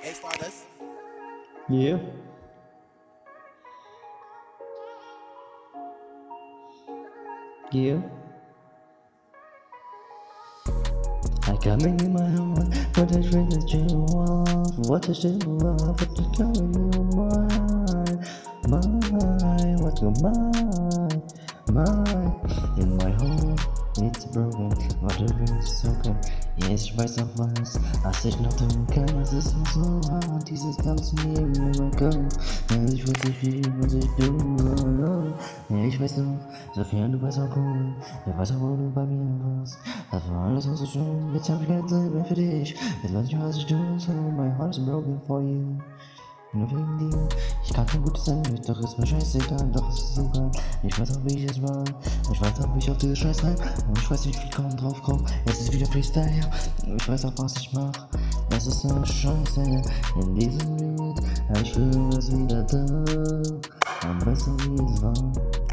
Hey, Stardust. Yeah. Yeah. I got coming in my heart, what is really you want? What is it love? What is coming in? Mine, what's your mind? Mine, in my home, it's broken, what is broken? Yes, right of violence. I said nothing kindness is so hard. Jesus comes to me when I go. Ich weiß nicht wie, was ich tue. Ich weiß nur, sofern du weißt auch cool. Ich weiß auch, wo du bei mir warst. Das war alles auch so schön. Jetzt hab ich keine Zeit mehr für dich. Jetzt weiß ich, was ich tun soll. My heart is broken for you. Nur wegen dir. Ich kann kein Gutes sein, doch ist mir scheißegal, doch ist es so geil. Ich weiß auch, wie ich es war. Ich weiß auch, wie ich auf diese Scheiß rein. Und ich weiß, wie ich kaum drauf komm. Es ist wieder Freestyle, ja. Ich weiß auch, was ich mach. Es ist eine Scheiße in diesem Lied. Ich fühle es wieder da. Am besten, wie es war.